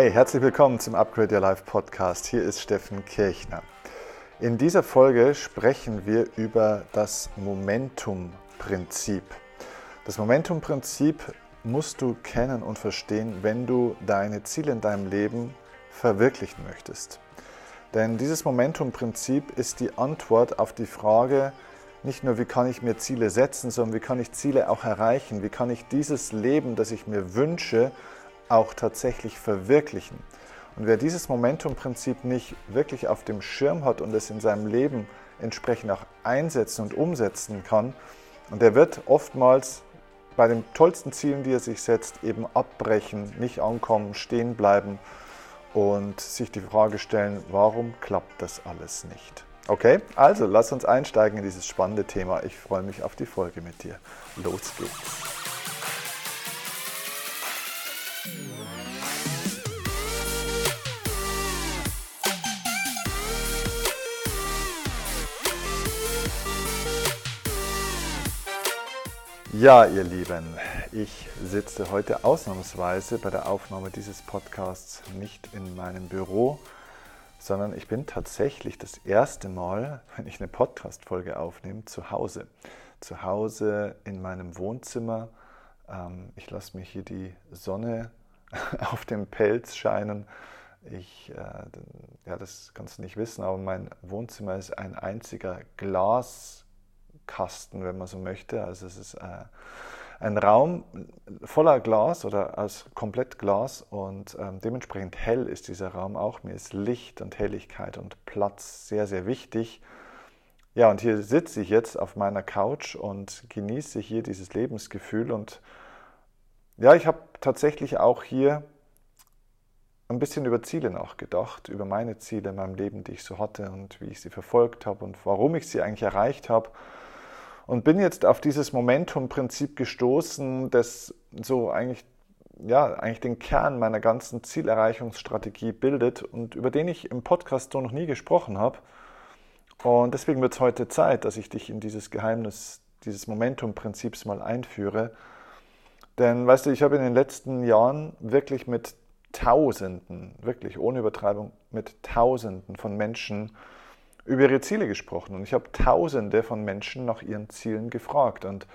Hey, herzlich willkommen zum Upgrade Your Life Podcast. Hier ist Steffen Kirchner. In dieser Folge sprechen wir über das Momentum-Prinzip. Das Momentum-Prinzip musst du kennen und verstehen, wenn du deine Ziele in deinem Leben verwirklichen möchtest. Denn dieses Momentum-Prinzip ist die Antwort auf die Frage, nicht nur wie kann ich mir Ziele setzen, sondern wie kann ich Ziele auch erreichen, wie kann ich dieses Leben, das ich mir wünsche, auch tatsächlich verwirklichen. Und wer dieses Momentum-Prinzip nicht wirklich auf dem Schirm hat und es in seinem Leben entsprechend auch einsetzen und umsetzen kann, und der wird oftmals bei den tollsten Zielen, die er sich setzt, eben abbrechen, nicht ankommen, stehen bleiben und sich die Frage stellen, warum klappt das alles nicht? Okay, also lass uns einsteigen in dieses spannende Thema. Ich freue mich auf die Folge mit dir. Los geht's. Ja, ihr Lieben, ich sitze heute ausnahmsweise bei der Aufnahme dieses Podcasts nicht in meinem Büro, sondern ich bin tatsächlich das erste Mal, wenn ich eine Podcast-Folge aufnehme, zu Hause. Zu Hause in meinem Wohnzimmer. Ähm, ich lasse mir hier die Sonne auf dem Pelz scheinen. Ich, äh, ja, das kannst du nicht wissen, aber mein Wohnzimmer ist ein einziger Glas. Kasten, wenn man so möchte. Also es ist äh, ein Raum voller Glas oder aus komplett Glas und ähm, dementsprechend hell ist dieser Raum auch. Mir ist Licht und Helligkeit und Platz sehr, sehr wichtig. Ja, und hier sitze ich jetzt auf meiner Couch und genieße hier dieses Lebensgefühl und ja, ich habe tatsächlich auch hier ein bisschen über Ziele nachgedacht, über meine Ziele in meinem Leben, die ich so hatte und wie ich sie verfolgt habe und warum ich sie eigentlich erreicht habe und bin jetzt auf dieses Momentum-Prinzip gestoßen, das so eigentlich, ja, eigentlich den Kern meiner ganzen Zielerreichungsstrategie bildet und über den ich im Podcast so noch nie gesprochen habe. Und deswegen wird es heute Zeit, dass ich dich in dieses Geheimnis dieses Momentum-Prinzips mal einführe. Denn, weißt du, ich habe in den letzten Jahren wirklich mit Tausenden, wirklich ohne Übertreibung, mit Tausenden von Menschen über ihre Ziele gesprochen und ich habe tausende von Menschen nach ihren Zielen gefragt. Und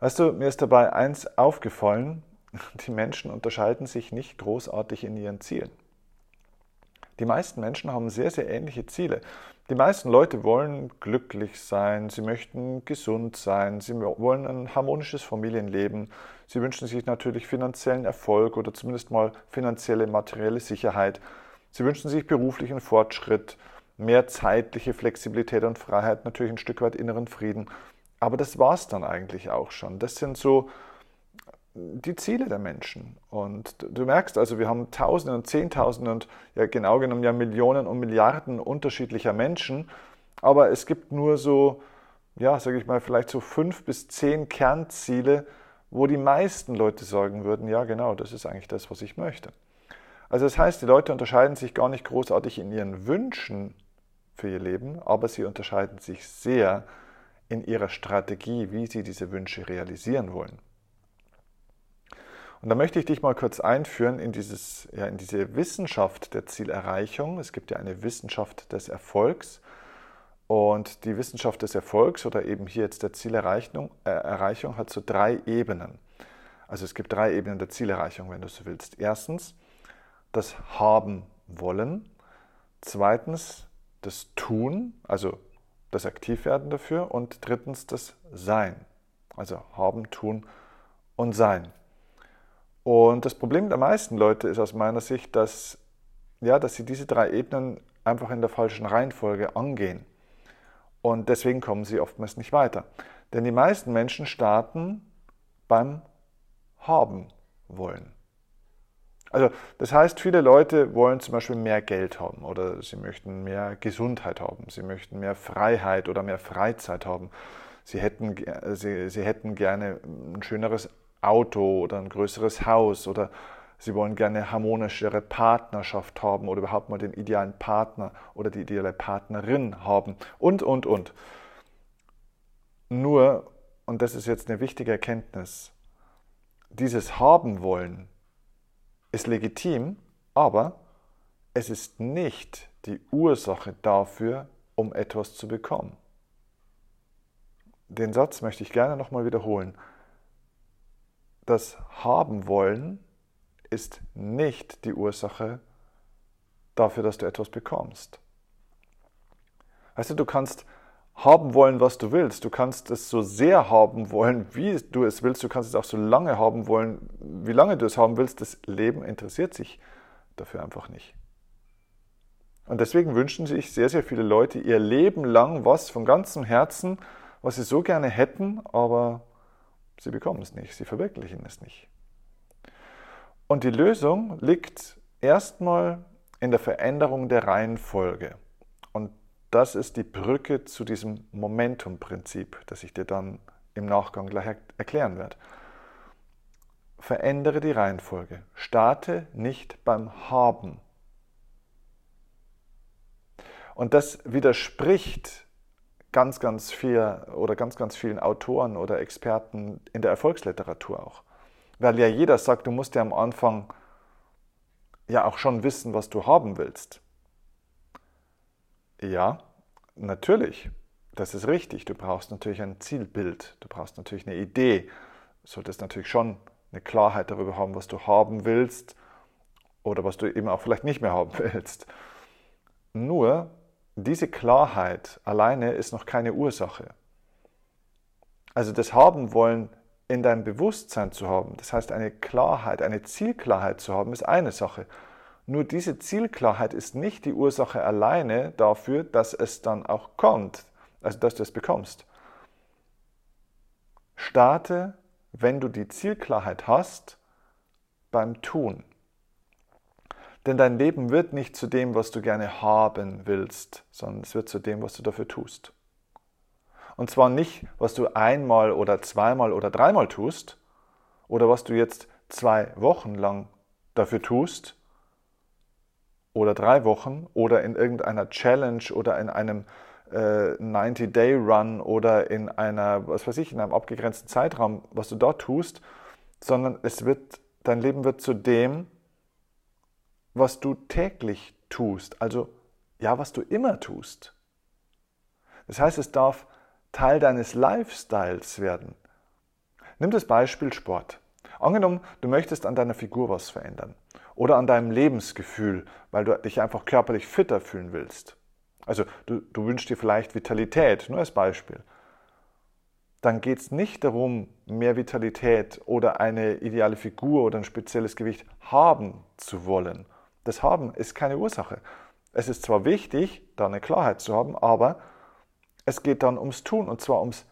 weißt du, mir ist dabei eins aufgefallen, die Menschen unterscheiden sich nicht großartig in ihren Zielen. Die meisten Menschen haben sehr, sehr ähnliche Ziele. Die meisten Leute wollen glücklich sein, sie möchten gesund sein, sie wollen ein harmonisches Familienleben, sie wünschen sich natürlich finanziellen Erfolg oder zumindest mal finanzielle, materielle Sicherheit, sie wünschen sich beruflichen Fortschritt, mehr zeitliche Flexibilität und Freiheit, natürlich ein Stück weit inneren Frieden. Aber das war es dann eigentlich auch schon. Das sind so die Ziele der Menschen. Und du merkst also, wir haben Tausende und Zehntausende und ja genau genommen ja Millionen und Milliarden unterschiedlicher Menschen. Aber es gibt nur so, ja, sage ich mal, vielleicht so fünf bis zehn Kernziele, wo die meisten Leute sagen würden, ja genau, das ist eigentlich das, was ich möchte. Also das heißt, die Leute unterscheiden sich gar nicht großartig in ihren Wünschen für ihr Leben, aber sie unterscheiden sich sehr in ihrer Strategie, wie sie diese Wünsche realisieren wollen. Und da möchte ich dich mal kurz einführen in, dieses, ja, in diese Wissenschaft der Zielerreichung. Es gibt ja eine Wissenschaft des Erfolgs. Und die Wissenschaft des Erfolgs oder eben hier jetzt der Zielerreichung äh, Erreichung hat so drei Ebenen. Also es gibt drei Ebenen der Zielerreichung, wenn du so willst. Erstens das Haben wollen. Zweitens das Tun, also das Aktivwerden dafür und drittens das Sein, also haben, tun und sein. Und das Problem der meisten Leute ist aus meiner Sicht, dass, ja, dass sie diese drei Ebenen einfach in der falschen Reihenfolge angehen. Und deswegen kommen sie oftmals nicht weiter. Denn die meisten Menschen starten beim Haben wollen. Also das heißt, viele Leute wollen zum Beispiel mehr Geld haben oder sie möchten mehr Gesundheit haben, sie möchten mehr Freiheit oder mehr Freizeit haben. Sie hätten, sie, sie hätten gerne ein schöneres Auto oder ein größeres Haus oder sie wollen gerne harmonischere Partnerschaft haben oder überhaupt mal den idealen Partner oder die ideale Partnerin haben und, und, und. Nur, und das ist jetzt eine wichtige Erkenntnis, dieses Haben wollen ist legitim, Aber es ist nicht die Ursache dafür, um etwas zu bekommen. Den Satz möchte ich gerne nochmal wiederholen. Das Haben wollen ist nicht die Ursache dafür, dass du etwas bekommst. Weißt du, du kannst haben wollen, was du willst. Du kannst es so sehr haben wollen, wie du es willst. Du kannst es auch so lange haben wollen, wie lange du es haben willst. Das Leben interessiert sich dafür einfach nicht. Und deswegen wünschen sich sehr, sehr viele Leute ihr Leben lang was von ganzem Herzen, was sie so gerne hätten, aber sie bekommen es nicht, sie verwirklichen es nicht. Und die Lösung liegt erstmal in der Veränderung der Reihenfolge. Das ist die Brücke zu diesem Momentum-Prinzip, das ich dir dann im Nachgang gleich erklären werde. Verändere die Reihenfolge. Starte nicht beim Haben. Und das widerspricht ganz, ganz viel oder ganz, ganz vielen Autoren oder Experten in der Erfolgsliteratur auch. Weil ja jeder sagt, du musst ja am Anfang ja auch schon wissen, was du haben willst. Ja, natürlich. Das ist richtig. Du brauchst natürlich ein Zielbild. Du brauchst natürlich eine Idee. Du solltest natürlich schon eine Klarheit darüber haben, was du haben willst oder was du eben auch vielleicht nicht mehr haben willst. Nur diese Klarheit alleine ist noch keine Ursache. Also das Haben wollen in deinem Bewusstsein zu haben, das heißt eine Klarheit, eine Zielklarheit zu haben, ist eine Sache. Nur diese Zielklarheit ist nicht die Ursache alleine dafür, dass es dann auch kommt, also dass du es bekommst. Starte, wenn du die Zielklarheit hast, beim Tun. Denn dein Leben wird nicht zu dem, was du gerne haben willst, sondern es wird zu dem, was du dafür tust. Und zwar nicht, was du einmal oder zweimal oder dreimal tust oder was du jetzt zwei Wochen lang dafür tust, oder drei Wochen oder in irgendeiner Challenge oder in einem äh, 90-Day-Run oder in einer, was weiß ich, in einem abgegrenzten Zeitraum, was du dort tust, sondern es wird, dein Leben wird zu dem, was du täglich tust, also ja, was du immer tust. Das heißt, es darf Teil deines Lifestyles werden. Nimm das Beispiel Sport. Angenommen, du möchtest an deiner Figur was verändern oder an deinem Lebensgefühl, weil du dich einfach körperlich fitter fühlen willst. Also du, du wünschst dir vielleicht Vitalität, nur als Beispiel. Dann geht es nicht darum, mehr Vitalität oder eine ideale Figur oder ein spezielles Gewicht haben zu wollen. Das Haben ist keine Ursache. Es ist zwar wichtig, da eine Klarheit zu haben, aber es geht dann ums Tun und zwar ums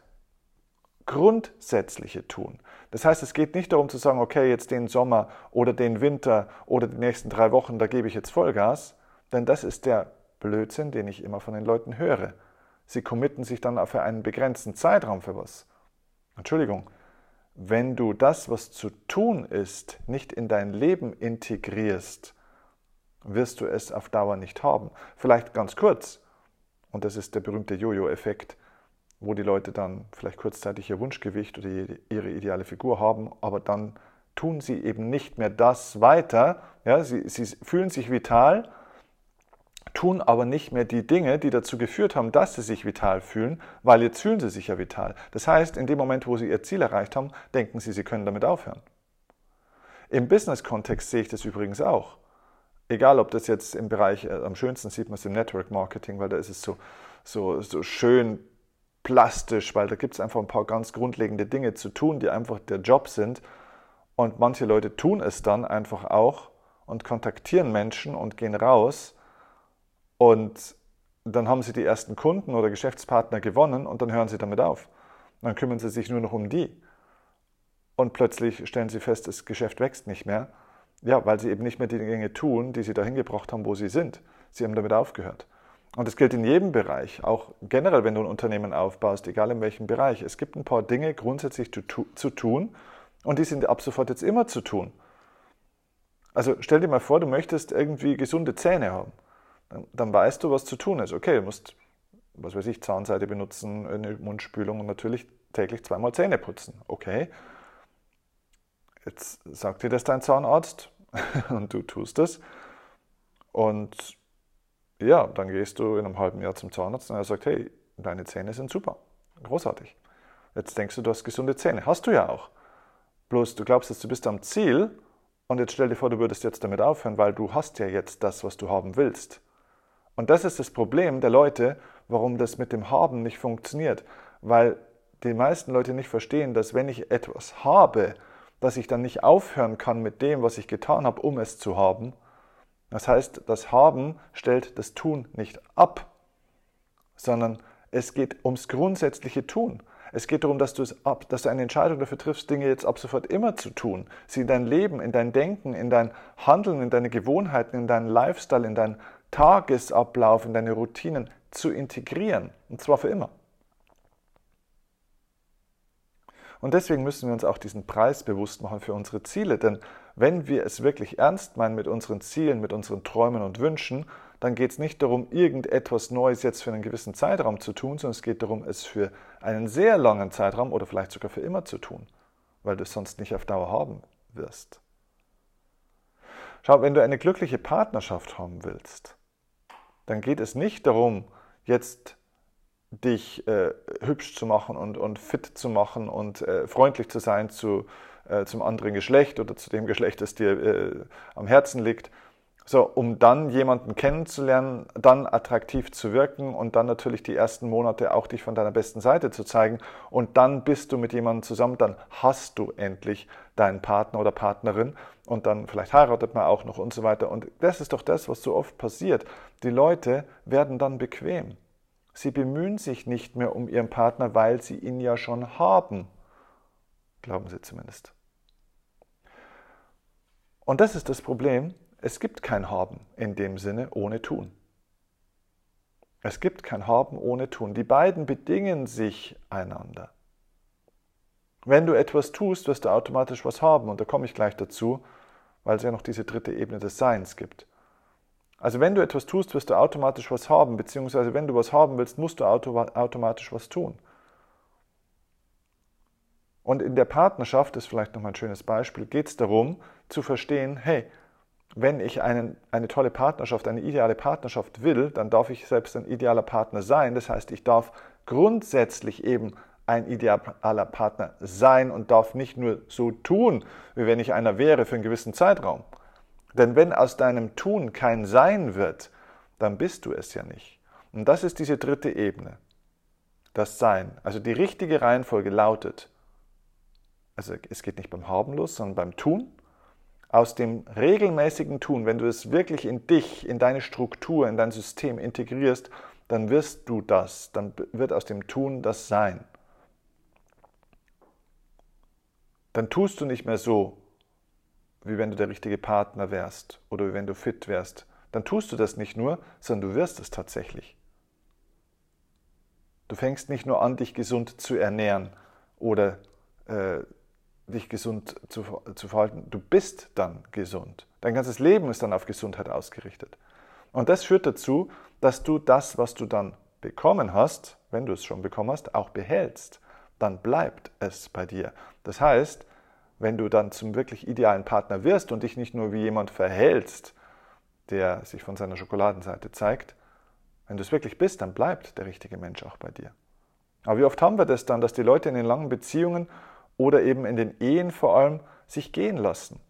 grundsätzliche Tun. Das heißt, es geht nicht darum zu sagen, okay, jetzt den Sommer oder den Winter oder die nächsten drei Wochen, da gebe ich jetzt Vollgas, denn das ist der Blödsinn, den ich immer von den Leuten höre. Sie committen sich dann für einen begrenzten Zeitraum für was. Entschuldigung, wenn du das, was zu tun ist, nicht in dein Leben integrierst, wirst du es auf Dauer nicht haben. Vielleicht ganz kurz, und das ist der berühmte Jojo-Effekt wo die Leute dann vielleicht kurzzeitig ihr Wunschgewicht oder ihre ideale Figur haben, aber dann tun sie eben nicht mehr das weiter. Ja, sie, sie fühlen sich vital, tun aber nicht mehr die Dinge, die dazu geführt haben, dass sie sich vital fühlen, weil jetzt fühlen sie sich ja vital. Das heißt, in dem Moment, wo sie ihr Ziel erreicht haben, denken sie, sie können damit aufhören. Im Business-Kontext sehe ich das übrigens auch. Egal, ob das jetzt im Bereich, äh, am schönsten sieht man es im Network Marketing, weil da ist es so, so, so schön plastisch, weil da gibt es einfach ein paar ganz grundlegende Dinge zu tun, die einfach der Job sind. Und manche Leute tun es dann einfach auch und kontaktieren Menschen und gehen raus. Und dann haben sie die ersten Kunden oder Geschäftspartner gewonnen und dann hören sie damit auf. Dann kümmern sie sich nur noch um die. Und plötzlich stellen sie fest, das Geschäft wächst nicht mehr. Ja, weil sie eben nicht mehr die Dinge tun, die sie dahin gebracht haben, wo sie sind. Sie haben damit aufgehört. Und das gilt in jedem Bereich, auch generell, wenn du ein Unternehmen aufbaust, egal in welchem Bereich. Es gibt ein paar Dinge grundsätzlich zu, zu tun und die sind ab sofort jetzt immer zu tun. Also stell dir mal vor, du möchtest irgendwie gesunde Zähne haben. Dann, dann weißt du, was zu tun ist. Okay, du musst, was weiß ich, Zahnseide benutzen, eine Mundspülung und natürlich täglich zweimal Zähne putzen. Okay. Jetzt sagt dir das dein Zahnarzt und du tust es. Und ja, dann gehst du in einem halben Jahr zum Zahnarzt und er sagt, hey, deine Zähne sind super, großartig. Jetzt denkst du, du hast gesunde Zähne. Hast du ja auch. Bloß du glaubst jetzt, du bist am Ziel und jetzt stell dir vor, du würdest jetzt damit aufhören, weil du hast ja jetzt das, was du haben willst. Und das ist das Problem der Leute, warum das mit dem Haben nicht funktioniert. Weil die meisten Leute nicht verstehen, dass wenn ich etwas habe, dass ich dann nicht aufhören kann mit dem, was ich getan habe, um es zu haben. Das heißt, das Haben stellt das Tun nicht ab, sondern es geht ums grundsätzliche Tun. Es geht darum, dass du, es ab, dass du eine Entscheidung dafür triffst, Dinge jetzt ab sofort immer zu tun, sie in dein Leben, in dein Denken, in dein Handeln, in deine Gewohnheiten, in deinen Lifestyle, in deinen Tagesablauf, in deine Routinen zu integrieren. Und zwar für immer. Und deswegen müssen wir uns auch diesen Preis bewusst machen für unsere Ziele. Denn wenn wir es wirklich ernst meinen mit unseren Zielen, mit unseren Träumen und Wünschen, dann geht es nicht darum, irgendetwas Neues jetzt für einen gewissen Zeitraum zu tun, sondern es geht darum, es für einen sehr langen Zeitraum oder vielleicht sogar für immer zu tun, weil du es sonst nicht auf Dauer haben wirst. Schau, wenn du eine glückliche Partnerschaft haben willst, dann geht es nicht darum, jetzt dich äh, hübsch zu machen und, und fit zu machen und äh, freundlich zu sein zu, zum anderen Geschlecht oder zu dem Geschlecht, das dir äh, am Herzen liegt. So, um dann jemanden kennenzulernen, dann attraktiv zu wirken und dann natürlich die ersten Monate auch dich von deiner besten Seite zu zeigen. Und dann bist du mit jemandem zusammen, dann hast du endlich deinen Partner oder Partnerin und dann vielleicht heiratet man auch noch und so weiter. Und das ist doch das, was so oft passiert. Die Leute werden dann bequem. Sie bemühen sich nicht mehr um ihren Partner, weil sie ihn ja schon haben. Glauben sie zumindest. Und das ist das Problem. Es gibt kein Haben in dem Sinne ohne Tun. Es gibt kein Haben ohne Tun. Die beiden bedingen sich einander. Wenn du etwas tust, wirst du automatisch was haben. Und da komme ich gleich dazu, weil es ja noch diese dritte Ebene des Seins gibt. Also wenn du etwas tust, wirst du automatisch was haben, beziehungsweise wenn du was haben willst, musst du automatisch was tun. Und in der Partnerschaft, das ist vielleicht nochmal ein schönes Beispiel, geht es darum zu verstehen, hey, wenn ich einen, eine tolle Partnerschaft, eine ideale Partnerschaft will, dann darf ich selbst ein idealer Partner sein. Das heißt, ich darf grundsätzlich eben ein idealer Partner sein und darf nicht nur so tun, wie wenn ich einer wäre für einen gewissen Zeitraum. Denn wenn aus deinem Tun kein Sein wird, dann bist du es ja nicht. Und das ist diese dritte Ebene, das Sein. Also die richtige Reihenfolge lautet, also es geht nicht beim Haben los, sondern beim Tun. Aus dem regelmäßigen Tun, wenn du es wirklich in dich, in deine Struktur, in dein System integrierst, dann wirst du das, dann wird aus dem Tun das Sein. Dann tust du nicht mehr so, wie wenn du der richtige Partner wärst oder wie wenn du fit wärst, dann tust du das nicht nur, sondern du wirst es tatsächlich. Du fängst nicht nur an, dich gesund zu ernähren oder äh, dich gesund zu, zu verhalten, du bist dann gesund. Dein ganzes Leben ist dann auf Gesundheit ausgerichtet. Und das führt dazu, dass du das, was du dann bekommen hast, wenn du es schon bekommen hast, auch behältst. Dann bleibt es bei dir. Das heißt, wenn du dann zum wirklich idealen Partner wirst und dich nicht nur wie jemand verhältst, der sich von seiner Schokoladenseite zeigt, wenn du es wirklich bist, dann bleibt der richtige Mensch auch bei dir. Aber wie oft haben wir das dann, dass die Leute in den langen Beziehungen oder eben in den Ehen vor allem sich gehen lassen?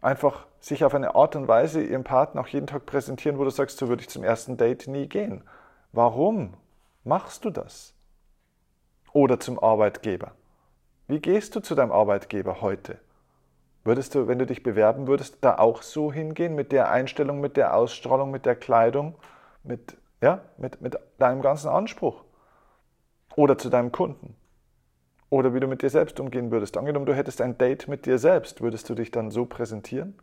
Einfach sich auf eine Art und Weise ihrem Partner auch jeden Tag präsentieren, wo du sagst, so würde ich zum ersten Date nie gehen. Warum machst du das? Oder zum Arbeitgeber. Wie gehst du zu deinem Arbeitgeber heute? Würdest du, wenn du dich bewerben würdest, da auch so hingehen, mit der Einstellung, mit der Ausstrahlung, mit der Kleidung, mit, ja, mit, mit deinem ganzen Anspruch? Oder zu deinem Kunden? Oder wie du mit dir selbst umgehen würdest. Angenommen, du hättest ein Date mit dir selbst, würdest du dich dann so präsentieren?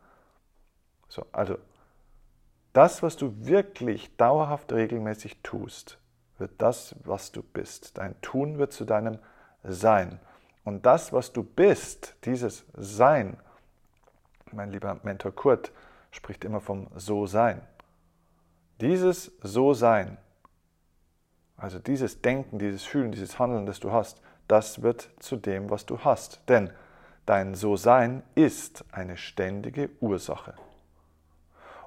So, also, das, was du wirklich dauerhaft regelmäßig tust, wird das, was du bist. Dein Tun wird zu deinem Sein. Und das, was du bist, dieses Sein, mein lieber Mentor Kurt spricht immer vom So-Sein. Dieses So-Sein, also dieses Denken, dieses Fühlen, dieses Handeln, das du hast, das wird zu dem, was du hast. Denn dein So-Sein ist eine ständige Ursache.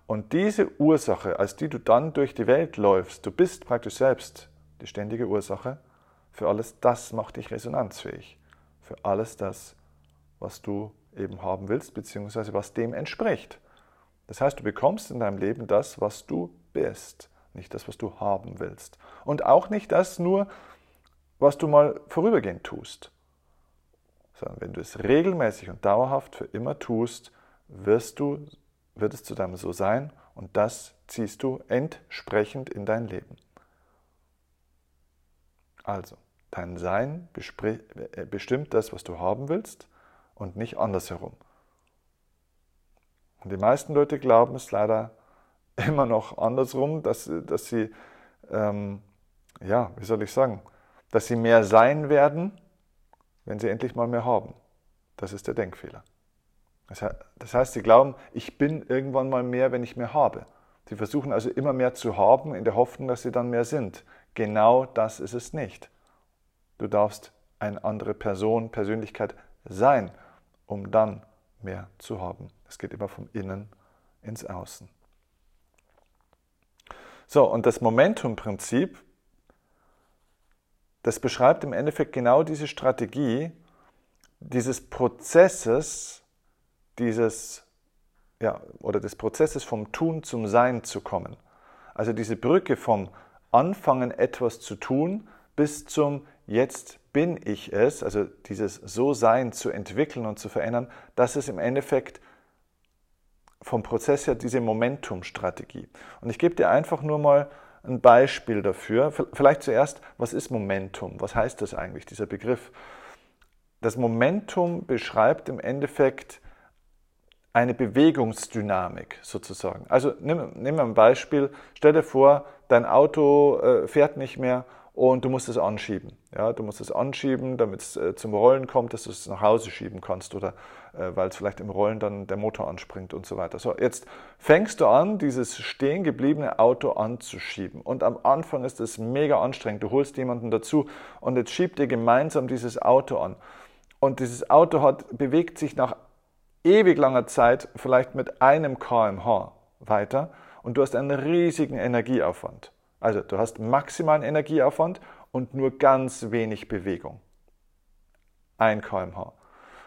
Und diese Ursache, als die du dann durch die Welt läufst, du bist praktisch selbst die ständige Ursache für alles das macht dich resonanzfähig. Für alles das, was du eben haben willst, beziehungsweise was dem entspricht. Das heißt, du bekommst in deinem Leben das, was du bist, nicht das, was du haben willst. Und auch nicht das nur, was du mal vorübergehend tust. Sondern wenn du es regelmäßig und dauerhaft für immer tust, wirst du, wird es zu deinem So sein und das ziehst du entsprechend in dein Leben. Also, dein Sein äh, bestimmt das, was du haben willst und nicht andersherum. Und die meisten Leute glauben es leider immer noch andersrum, dass, dass sie, ähm, ja, wie soll ich sagen, dass sie mehr sein werden, wenn sie endlich mal mehr haben. Das ist der Denkfehler. Das heißt, sie glauben, ich bin irgendwann mal mehr, wenn ich mehr habe. Sie versuchen also immer mehr zu haben, in der Hoffnung, dass sie dann mehr sind. Genau das ist es nicht. Du darfst eine andere Person, Persönlichkeit sein, um dann mehr zu haben. Es geht immer vom Innen ins Außen. So, und das Momentum-Prinzip, das beschreibt im Endeffekt genau diese Strategie dieses Prozesses, dieses, ja, oder des Prozesses vom Tun zum Sein zu kommen. Also diese Brücke vom Anfangen etwas zu tun bis zum Jetzt bin ich es, also dieses So-Sein zu entwickeln und zu verändern, das ist im Endeffekt vom Prozess her diese Momentum-Strategie. Und ich gebe dir einfach nur mal ein Beispiel dafür. Vielleicht zuerst, was ist Momentum? Was heißt das eigentlich, dieser Begriff? Das Momentum beschreibt im Endeffekt eine Bewegungsdynamik sozusagen. Also nimm, nimm ein Beispiel, stell dir vor, dein Auto äh, fährt nicht mehr und du musst es anschieben. Ja, du musst es anschieben, damit es äh, zum Rollen kommt, dass du es nach Hause schieben kannst oder weil es vielleicht im Rollen dann der Motor anspringt und so weiter. So, jetzt fängst du an, dieses stehen gebliebene Auto anzuschieben und am Anfang ist es mega anstrengend. Du holst jemanden dazu und jetzt schiebt ihr gemeinsam dieses Auto an. Und dieses Auto hat, bewegt sich nach ewig langer Zeit vielleicht mit einem kmh weiter und du hast einen riesigen Energieaufwand. Also du hast maximalen Energieaufwand und nur ganz wenig Bewegung. 1 kmh.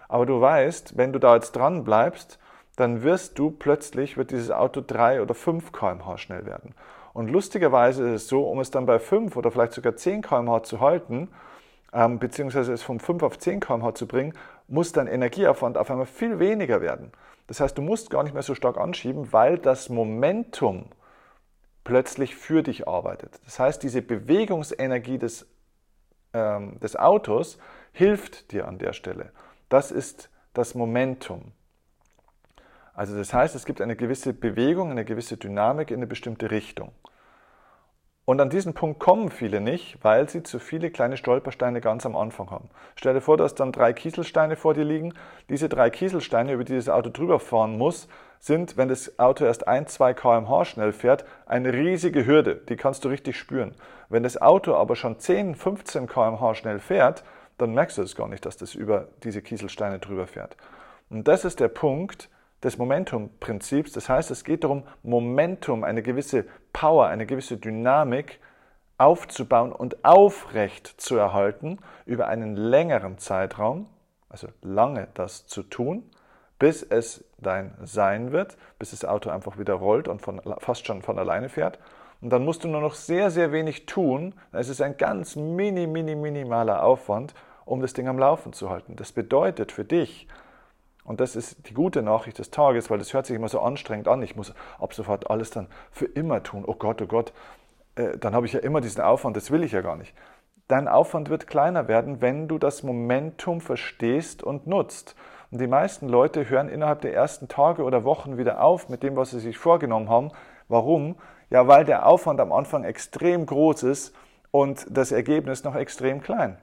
Aber du weißt, wenn du da jetzt dran bleibst, dann wirst du plötzlich, wird dieses Auto 3 oder 5 kmh schnell werden. Und lustigerweise ist es so, um es dann bei 5 oder vielleicht sogar 10 kmh zu halten, ähm, beziehungsweise es von 5 auf 10 kmh zu bringen, muss dein Energieaufwand auf einmal viel weniger werden. Das heißt, du musst gar nicht mehr so stark anschieben, weil das Momentum, plötzlich für dich arbeitet. Das heißt, diese Bewegungsenergie des, ähm, des Autos hilft dir an der Stelle. Das ist das Momentum. Also das heißt, es gibt eine gewisse Bewegung, eine gewisse Dynamik in eine bestimmte Richtung. Und an diesen Punkt kommen viele nicht, weil sie zu viele kleine Stolpersteine ganz am Anfang haben. Stell dir vor, dass dann drei Kieselsteine vor dir liegen. Diese drei Kieselsteine, über die das Auto drüber fahren muss, sind, wenn das Auto erst 1, 2 kmh schnell fährt, eine riesige Hürde. Die kannst du richtig spüren. Wenn das Auto aber schon 10, 15 kmh schnell fährt, dann merkst du es gar nicht, dass das über diese Kieselsteine drüber fährt. Und das ist der Punkt, des Momentum-Prinzips. Das heißt, es geht darum, Momentum, eine gewisse Power, eine gewisse Dynamik aufzubauen und aufrecht zu erhalten über einen längeren Zeitraum, also lange das zu tun, bis es dein Sein wird, bis das Auto einfach wieder rollt und von, fast schon von alleine fährt. Und dann musst du nur noch sehr, sehr wenig tun. Es ist ein ganz mini, mini, minimaler Aufwand, um das Ding am Laufen zu halten. Das bedeutet für dich, und das ist die gute Nachricht des Tages, weil das hört sich immer so anstrengend an. Ich muss ab sofort alles dann für immer tun. Oh Gott, oh Gott, äh, dann habe ich ja immer diesen Aufwand, das will ich ja gar nicht. Dein Aufwand wird kleiner werden, wenn du das Momentum verstehst und nutzt. Und die meisten Leute hören innerhalb der ersten Tage oder Wochen wieder auf mit dem, was sie sich vorgenommen haben. Warum? Ja, weil der Aufwand am Anfang extrem groß ist und das Ergebnis noch extrem klein.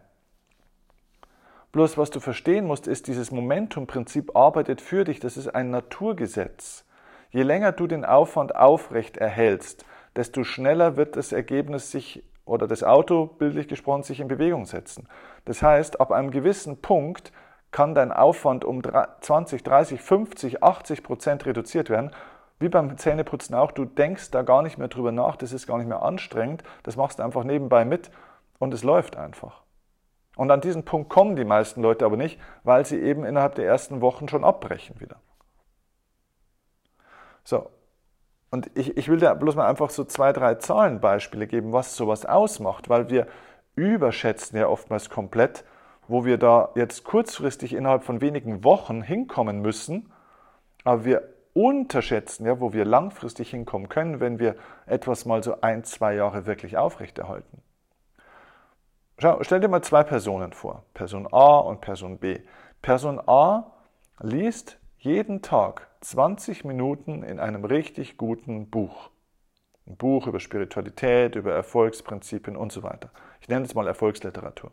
Bloß was du verstehen musst, ist, dieses Momentum-Prinzip arbeitet für dich. Das ist ein Naturgesetz. Je länger du den Aufwand aufrecht erhältst, desto schneller wird das Ergebnis sich oder das Auto, bildlich gesprochen, sich in Bewegung setzen. Das heißt, ab einem gewissen Punkt kann dein Aufwand um 20, 30, 50, 80 Prozent reduziert werden. Wie beim Zähneputzen auch, du denkst da gar nicht mehr drüber nach, das ist gar nicht mehr anstrengend, das machst du einfach nebenbei mit und es läuft einfach. Und an diesen Punkt kommen die meisten Leute aber nicht, weil sie eben innerhalb der ersten Wochen schon abbrechen wieder. So, und ich, ich will dir bloß mal einfach so zwei, drei Zahlenbeispiele geben, was sowas ausmacht, weil wir überschätzen ja oftmals komplett, wo wir da jetzt kurzfristig innerhalb von wenigen Wochen hinkommen müssen, aber wir unterschätzen ja, wo wir langfristig hinkommen können, wenn wir etwas mal so ein, zwei Jahre wirklich aufrechterhalten. Schau, stell dir mal zwei Personen vor, Person A und Person B. Person A liest jeden Tag 20 Minuten in einem richtig guten Buch. Ein Buch über Spiritualität, über Erfolgsprinzipien und so weiter. Ich nenne es mal Erfolgsliteratur.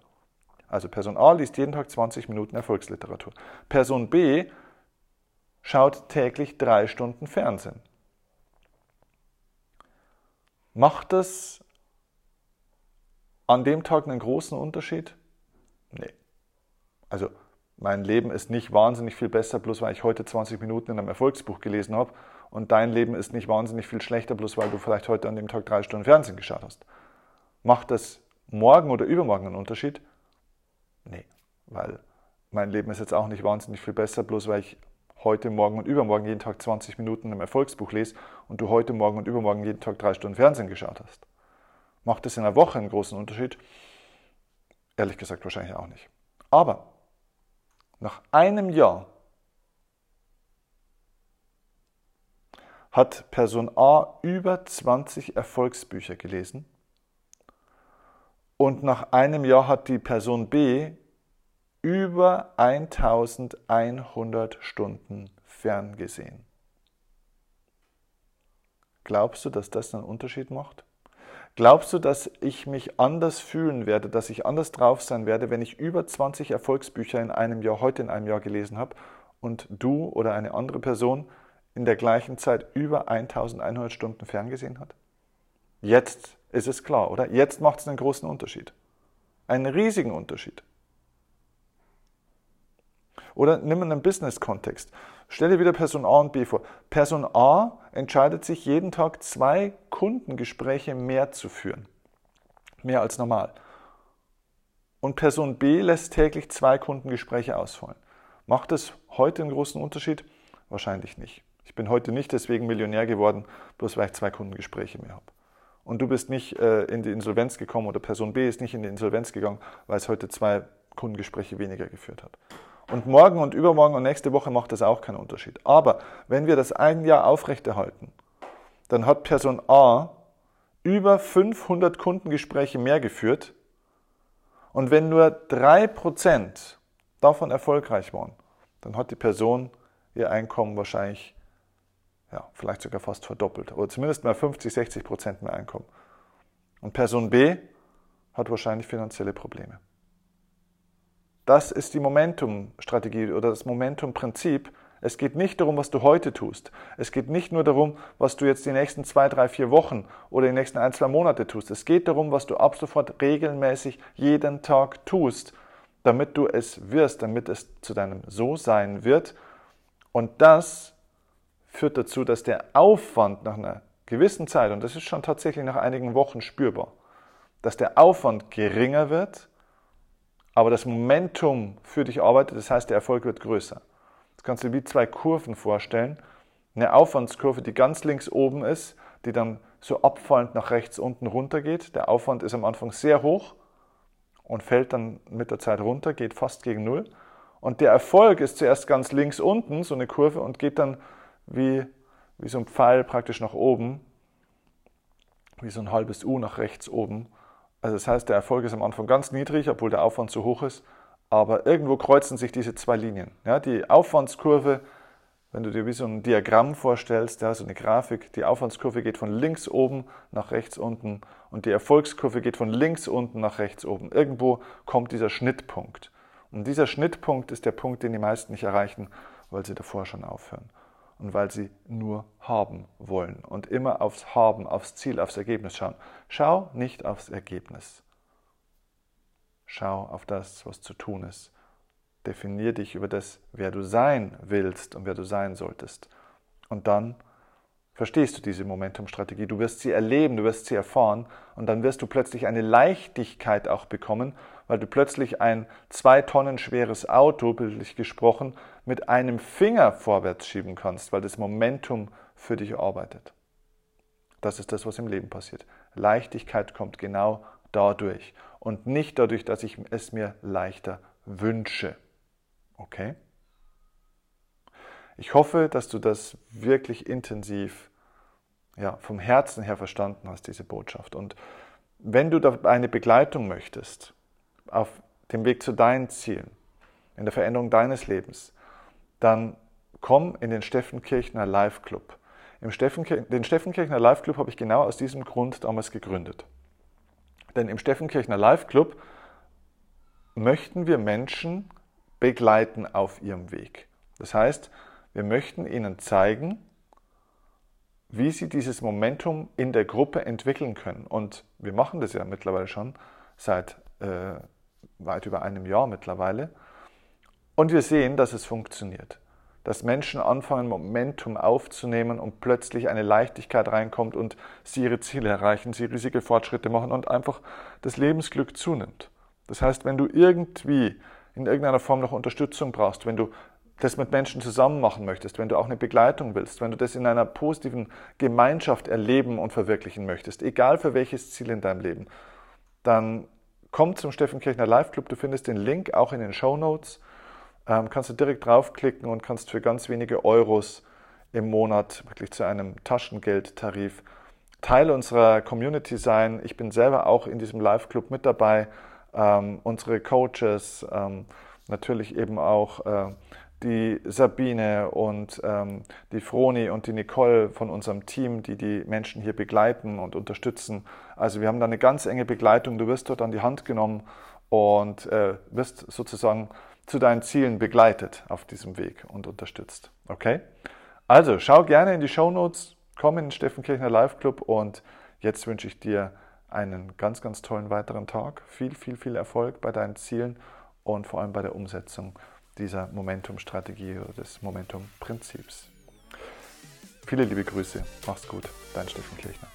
Also Person A liest jeden Tag 20 Minuten Erfolgsliteratur. Person B schaut täglich drei Stunden Fernsehen. Macht das an dem Tag einen großen Unterschied? Nee. Also mein Leben ist nicht wahnsinnig viel besser, bloß weil ich heute 20 Minuten in einem Erfolgsbuch gelesen habe. Und dein Leben ist nicht wahnsinnig viel schlechter, bloß weil du vielleicht heute an dem Tag drei Stunden Fernsehen geschaut hast. Macht das morgen oder übermorgen einen Unterschied? Nee, weil mein Leben ist jetzt auch nicht wahnsinnig viel besser, bloß weil ich heute, morgen und übermorgen jeden Tag 20 Minuten im Erfolgsbuch lese und du heute, morgen und übermorgen jeden Tag drei Stunden Fernsehen geschaut hast. Macht es in einer Woche einen großen Unterschied? Ehrlich gesagt wahrscheinlich auch nicht. Aber nach einem Jahr hat Person A über 20 Erfolgsbücher gelesen und nach einem Jahr hat die Person B über 1100 Stunden ferngesehen. Glaubst du, dass das einen Unterschied macht? Glaubst du, dass ich mich anders fühlen werde, dass ich anders drauf sein werde, wenn ich über 20 Erfolgsbücher in einem Jahr, heute in einem Jahr gelesen habe und du oder eine andere Person in der gleichen Zeit über 1100 Stunden ferngesehen hat? Jetzt ist es klar, oder? Jetzt macht es einen großen Unterschied. Einen riesigen Unterschied. Oder nimm einen Business-Kontext. Stell dir wieder Person A und B vor. Person A entscheidet sich jeden Tag zwei Kundengespräche mehr zu führen. Mehr als normal. Und Person B lässt täglich zwei Kundengespräche ausfallen. Macht es heute einen großen Unterschied? Wahrscheinlich nicht. Ich bin heute nicht deswegen Millionär geworden, bloß weil ich zwei Kundengespräche mehr habe. Und du bist nicht äh, in die Insolvenz gekommen oder Person B ist nicht in die Insolvenz gegangen, weil es heute zwei Kundengespräche weniger geführt hat. Und morgen und übermorgen und nächste Woche macht das auch keinen Unterschied. Aber wenn wir das ein Jahr aufrechterhalten, dann hat Person A über 500 Kundengespräche mehr geführt. Und wenn nur 3% davon erfolgreich waren, dann hat die Person ihr Einkommen wahrscheinlich, ja, vielleicht sogar fast verdoppelt. Oder zumindest mal 50, 60 Prozent mehr Einkommen. Und Person B hat wahrscheinlich finanzielle Probleme. Das ist die Momentum-Strategie oder das Momentum-Prinzip. Es geht nicht darum, was du heute tust. Es geht nicht nur darum, was du jetzt die nächsten zwei, drei, vier Wochen oder die nächsten ein, zwei Monate tust. Es geht darum, was du ab sofort regelmäßig jeden Tag tust, damit du es wirst, damit es zu deinem So-Sein wird. Und das führt dazu, dass der Aufwand nach einer gewissen Zeit, und das ist schon tatsächlich nach einigen Wochen spürbar, dass der Aufwand geringer wird aber das Momentum für dich arbeitet, das heißt, der Erfolg wird größer. Das kannst du dir wie zwei Kurven vorstellen. Eine Aufwandskurve, die ganz links oben ist, die dann so abfallend nach rechts unten runter geht. Der Aufwand ist am Anfang sehr hoch und fällt dann mit der Zeit runter, geht fast gegen Null. Und der Erfolg ist zuerst ganz links unten, so eine Kurve, und geht dann wie, wie so ein Pfeil praktisch nach oben, wie so ein halbes U nach rechts oben. Also das heißt, der Erfolg ist am Anfang ganz niedrig, obwohl der Aufwand zu hoch ist. Aber irgendwo kreuzen sich diese zwei Linien. Ja, die Aufwandskurve, wenn du dir wie so ein Diagramm vorstellst, ja, so eine Grafik, die Aufwandskurve geht von links oben nach rechts unten und die Erfolgskurve geht von links unten nach rechts oben. Irgendwo kommt dieser Schnittpunkt. Und dieser Schnittpunkt ist der Punkt, den die meisten nicht erreichen, weil sie davor schon aufhören und weil sie nur haben wollen und immer aufs Haben, aufs Ziel, aufs Ergebnis schauen. Schau nicht aufs Ergebnis. Schau auf das, was zu tun ist. Definier dich über das, wer du sein willst und wer du sein solltest. Und dann verstehst du diese Momentum-Strategie. Du wirst sie erleben, du wirst sie erfahren und dann wirst du plötzlich eine Leichtigkeit auch bekommen, weil du plötzlich ein zwei Tonnen schweres Auto, bildlich gesprochen, mit einem Finger vorwärts schieben kannst, weil das Momentum für dich arbeitet. Das ist das, was im Leben passiert. Leichtigkeit kommt genau dadurch und nicht dadurch, dass ich es mir leichter wünsche. Okay? Ich hoffe, dass du das wirklich intensiv ja, vom Herzen her verstanden hast, diese Botschaft. Und wenn du da eine Begleitung möchtest, auf dem Weg zu deinen Zielen, in der Veränderung deines Lebens, dann komm in den Steffenkirchner Live Club. Im Steffenkir den Steffenkirchner Live Club habe ich genau aus diesem Grund damals gegründet. Denn im Steffenkirchner Live Club möchten wir Menschen begleiten auf ihrem Weg. Das heißt, wir möchten Ihnen zeigen, wie Sie dieses Momentum in der Gruppe entwickeln können. Und wir machen das ja mittlerweile schon seit äh, weit über einem Jahr mittlerweile. Und wir sehen, dass es funktioniert. Dass Menschen anfangen, Momentum aufzunehmen und plötzlich eine Leichtigkeit reinkommt und sie ihre Ziele erreichen, sie riesige Fortschritte machen und einfach das Lebensglück zunimmt. Das heißt, wenn du irgendwie in irgendeiner Form noch Unterstützung brauchst, wenn du das mit Menschen zusammen machen möchtest, wenn du auch eine Begleitung willst, wenn du das in einer positiven Gemeinschaft erleben und verwirklichen möchtest, egal für welches Ziel in deinem Leben, dann komm zum Steffen Kirchner Live Club. Du findest den Link auch in den Show Notes. Ähm, kannst du direkt draufklicken und kannst für ganz wenige Euros im Monat wirklich zu einem Taschengeldtarif Teil unserer Community sein. Ich bin selber auch in diesem Live Club mit dabei. Ähm, unsere Coaches, ähm, natürlich eben auch äh, die Sabine und ähm, die Froni und die Nicole von unserem Team, die die Menschen hier begleiten und unterstützen. Also wir haben da eine ganz enge Begleitung. Du wirst dort an die Hand genommen und äh, wirst sozusagen zu deinen Zielen begleitet auf diesem Weg und unterstützt. Okay? Also schau gerne in die Show Notes, komm in den Steffenkirchner Live Club und jetzt wünsche ich dir einen ganz, ganz tollen weiteren Tag. Viel, viel, viel Erfolg bei deinen Zielen und vor allem bei der Umsetzung dieser Momentum-Strategie oder des Momentum-Prinzips. Viele liebe Grüße, mach's gut, dein Steffen Kirchner.